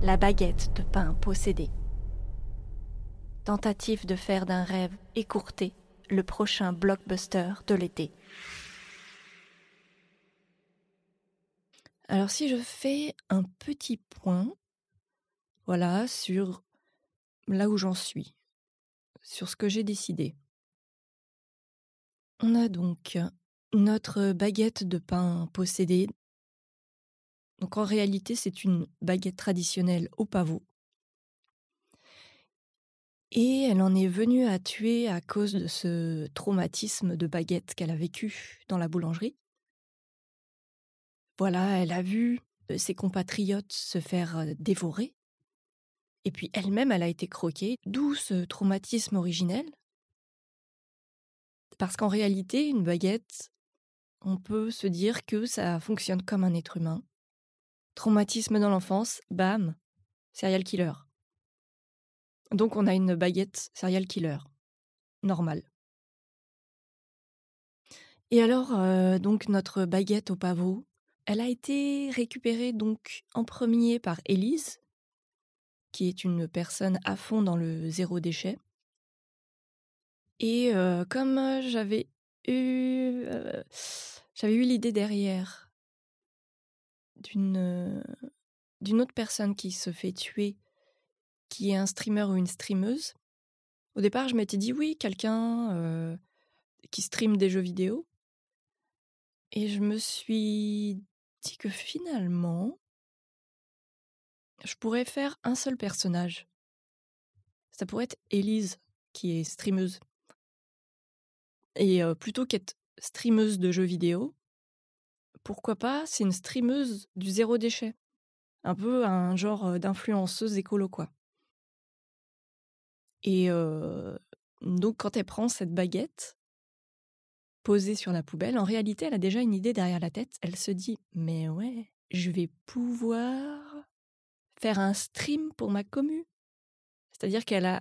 La baguette de pain possédée. Tentative de faire d'un rêve écourté le prochain blockbuster de l'été. Alors si je fais un petit point, voilà, sur là où j'en suis, sur ce que j'ai décidé. On a donc notre baguette de pain possédée. Donc en réalité, c'est une baguette traditionnelle au pavot. Et elle en est venue à tuer à cause de ce traumatisme de baguette qu'elle a vécu dans la boulangerie. Voilà, elle a vu ses compatriotes se faire dévorer. Et puis elle-même, elle a été croquée, d'où ce traumatisme originel. Parce qu'en réalité, une baguette, on peut se dire que ça fonctionne comme un être humain. Traumatisme dans l'enfance, bam, serial killer. Donc on a une baguette serial killer. Normal. Et alors, euh, donc notre baguette au pavot, elle a été récupérée donc en premier par Élise, qui est une personne à fond dans le zéro déchet. Et comme j'avais eu, j'avais eu l'idée derrière d'une d'une autre personne qui se fait tuer, qui est un streamer ou une streameuse. Au départ, je m'étais dit oui, quelqu'un qui stream des jeux vidéo. Et je me suis dit que finalement, je pourrais faire un seul personnage. Ça pourrait être Elise, qui est streameuse. Et plutôt qu'être streameuse de jeux vidéo, pourquoi pas, c'est une streameuse du zéro déchet. Un peu un genre d'influenceuse écolo, quoi. Et donc, quand elle prend cette baguette posée sur la poubelle, en réalité, elle a déjà une idée derrière la tête. Elle se dit Mais ouais, je vais pouvoir faire un stream pour ma commu. C'est-à-dire qu'elle a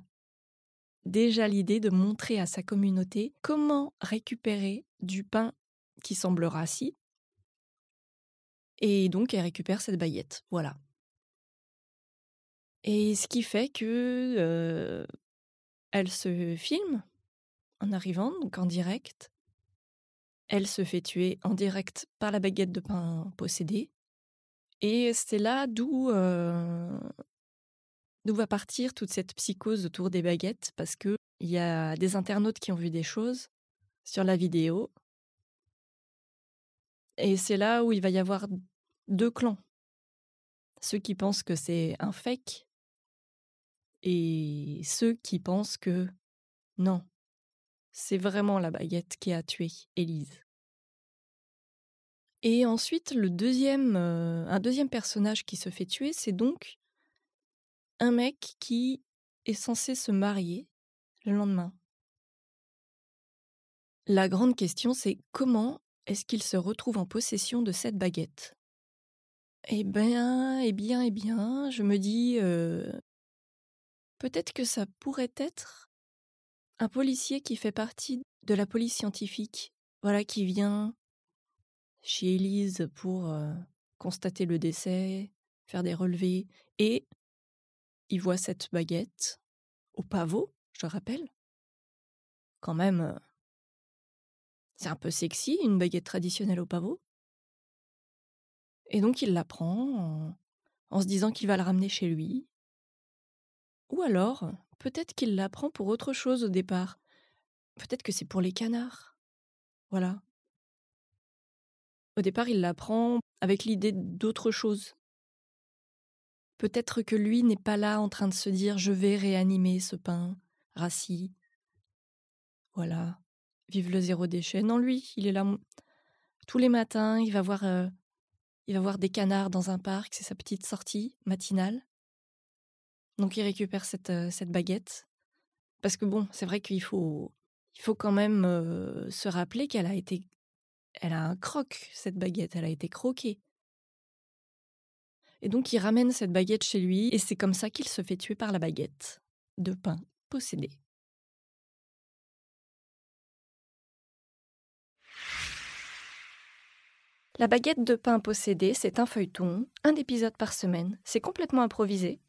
déjà l'idée de montrer à sa communauté comment récupérer du pain qui semble rassis. Et donc, elle récupère cette baguette. Voilà. Et ce qui fait que elle se filme en arrivant, donc en direct. Elle se fait tuer en direct par la baguette de pain possédée. Et c'est là d'où D'où va partir toute cette psychose autour des baguettes Parce qu'il y a des internautes qui ont vu des choses sur la vidéo. Et c'est là où il va y avoir deux clans. Ceux qui pensent que c'est un fake et ceux qui pensent que non, c'est vraiment la baguette qui a tué Élise. Et ensuite, le deuxième, un deuxième personnage qui se fait tuer, c'est donc un mec qui est censé se marier le lendemain. La grande question, c'est comment est-ce qu'il se retrouve en possession de cette baguette? Eh bien, eh bien, eh bien, je me dis, peut-être que ça pourrait être un policier qui fait partie de la police scientifique, voilà, qui vient chez Élise pour constater le décès, faire des relevés, et il voit cette baguette au pavot, je rappelle. Quand même, c'est un peu sexy, une baguette traditionnelle au pavot. Et donc il la prend en, se disant qu'il va la ramener chez lui. Ou alors, peut-être qu'il la prend pour autre chose au départ. Peut-être que c'est pour les canards. Voilà. Au départ, il la prend avec l'idée d'autre chose. Peut-être que lui n'est pas là en train de se dire je vais réanimer ce pain rassis. Voilà, vive le zéro déchet. Non, lui, il est là tous les matins, il va voir, euh, il va voir des canards dans un parc, c'est sa petite sortie matinale. Donc il récupère cette, euh, cette baguette. Parce que bon, c'est vrai qu'il faut, il faut quand même euh, se rappeler qu'elle a été, elle a un croc, cette baguette, elle a été croquée. Et donc il ramène cette baguette chez lui, et c'est comme ça qu'il se fait tuer par la baguette de pain possédée. La baguette de pain possédée, c'est un feuilleton, un épisode par semaine. C'est complètement improvisé.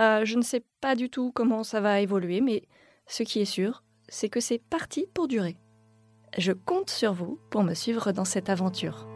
Euh, je ne sais pas du tout comment ça va évoluer, mais ce qui est sûr, c'est que c'est parti pour durer. Je compte sur vous pour me suivre dans cette aventure.